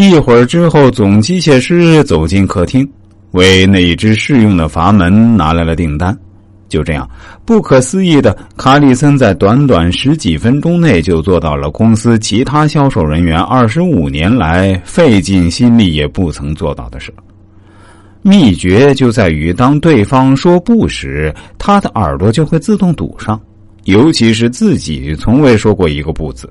一会儿之后，总机械师走进客厅，为那一只试用的阀门拿来了订单。就这样，不可思议的，卡里森在短短十几分钟内就做到了公司其他销售人员二十五年来费尽心力也不曾做到的事。秘诀就在于，当对方说不时，他的耳朵就会自动堵上，尤其是自己从未说过一个不字。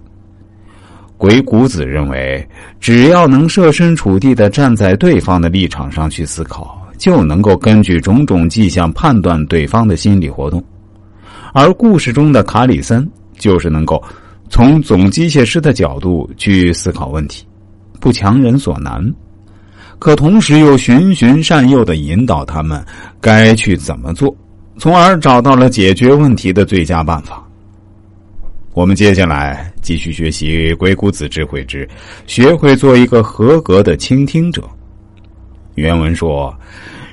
鬼谷子认为，只要能设身处地的站在对方的立场上去思考，就能够根据种种迹象判断对方的心理活动。而故事中的卡里森就是能够从总机械师的角度去思考问题，不强人所难，可同时又循循善诱的引导他们该去怎么做，从而找到了解决问题的最佳办法。我们接下来继续学习《鬼谷子智慧之学会做一个合格的倾听者》。原文说：“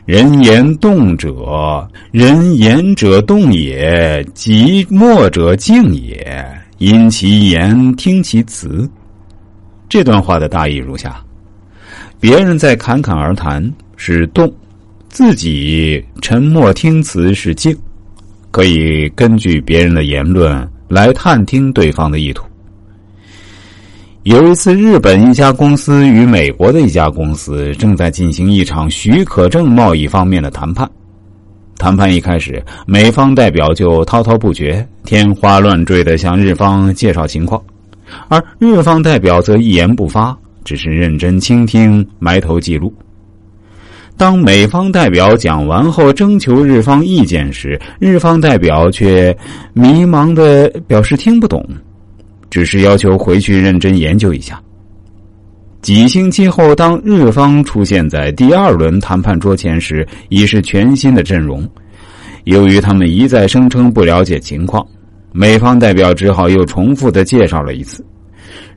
人言动者，人言者动也；即默者静也。因其言，听其辞。”这段话的大意如下：别人在侃侃而谈是动，自己沉默听词是静，可以根据别人的言论。来探听对方的意图。有一次，日本一家公司与美国的一家公司正在进行一场许可证贸易方面的谈判。谈判一开始，美方代表就滔滔不绝、天花乱坠的向日方介绍情况，而日方代表则一言不发，只是认真倾听、埋头记录。当美方代表讲完后，征求日方意见时，日方代表却迷茫的表示听不懂，只是要求回去认真研究一下。几星期后，当日方出现在第二轮谈判桌前时，已是全新的阵容。由于他们一再声称不了解情况，美方代表只好又重复的介绍了一次。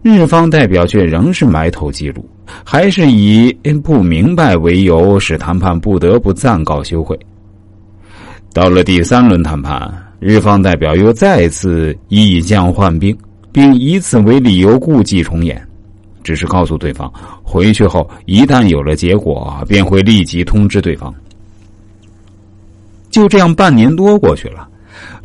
日方代表却仍是埋头记录，还是以不明白为由，使谈判不得不暂告休会。到了第三轮谈判，日方代表又再次以将换兵，并以此为理由故伎重演，只是告诉对方回去后一旦有了结果，便会立即通知对方。就这样，半年多过去了。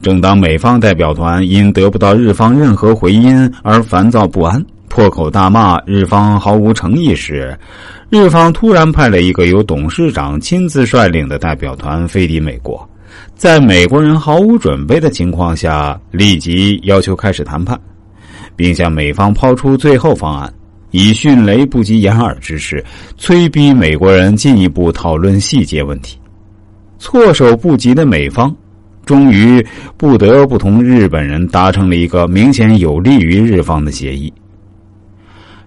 正当美方代表团因得不到日方任何回音而烦躁不安、破口大骂日方毫无诚意时，日方突然派了一个由董事长亲自率领的代表团飞抵美国，在美国人毫无准备的情况下，立即要求开始谈判，并向美方抛出最后方案，以迅雷不及掩耳之势催逼美国人进一步讨论细节问题。措手不及的美方。终于不得不同日本人达成了一个明显有利于日方的协议。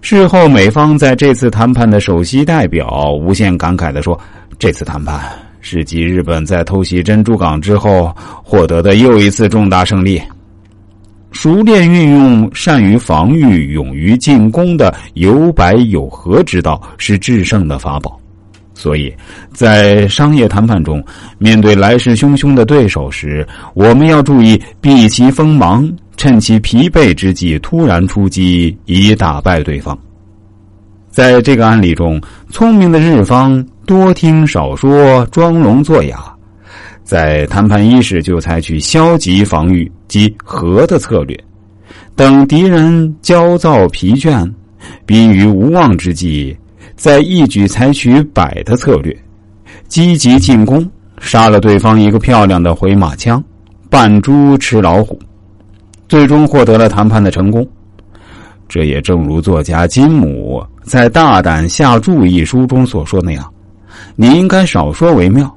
事后，美方在这次谈判的首席代表无限感慨的说：“这次谈判是继日本在偷袭珍珠港之后获得的又一次重大胜利。熟练运用善于防御、勇于进攻的有百有和之道，是制胜的法宝。”所以，在商业谈判中，面对来势汹汹的对手时，我们要注意避其锋芒，趁其疲惫之际突然出击，以打败对方。在这个案例中，聪明的日方多听少说，装聋作哑，在谈判伊始就采取消极防御及和的策略，等敌人焦躁疲倦、濒于无望之际。在一举采取百的策略，积极进攻，杀了对方一个漂亮的回马枪，扮猪吃老虎，最终获得了谈判的成功。这也正如作家金姆在《大胆下注》一书中所说那样：“你应该少说为妙。”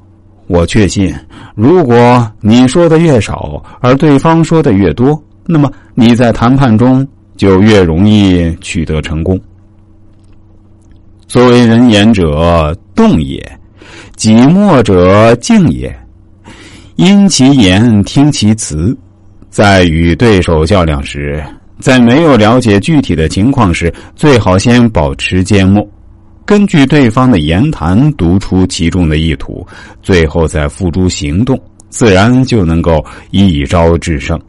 我确信，如果你说的越少，而对方说的越多，那么你在谈判中就越容易取得成功。作为人言者，动也；己默者，静也。因其言，听其辞。在与对手较量时，在没有了解具体的情况时，最好先保持缄默，根据对方的言谈读出其中的意图，最后再付诸行动，自然就能够一招制胜。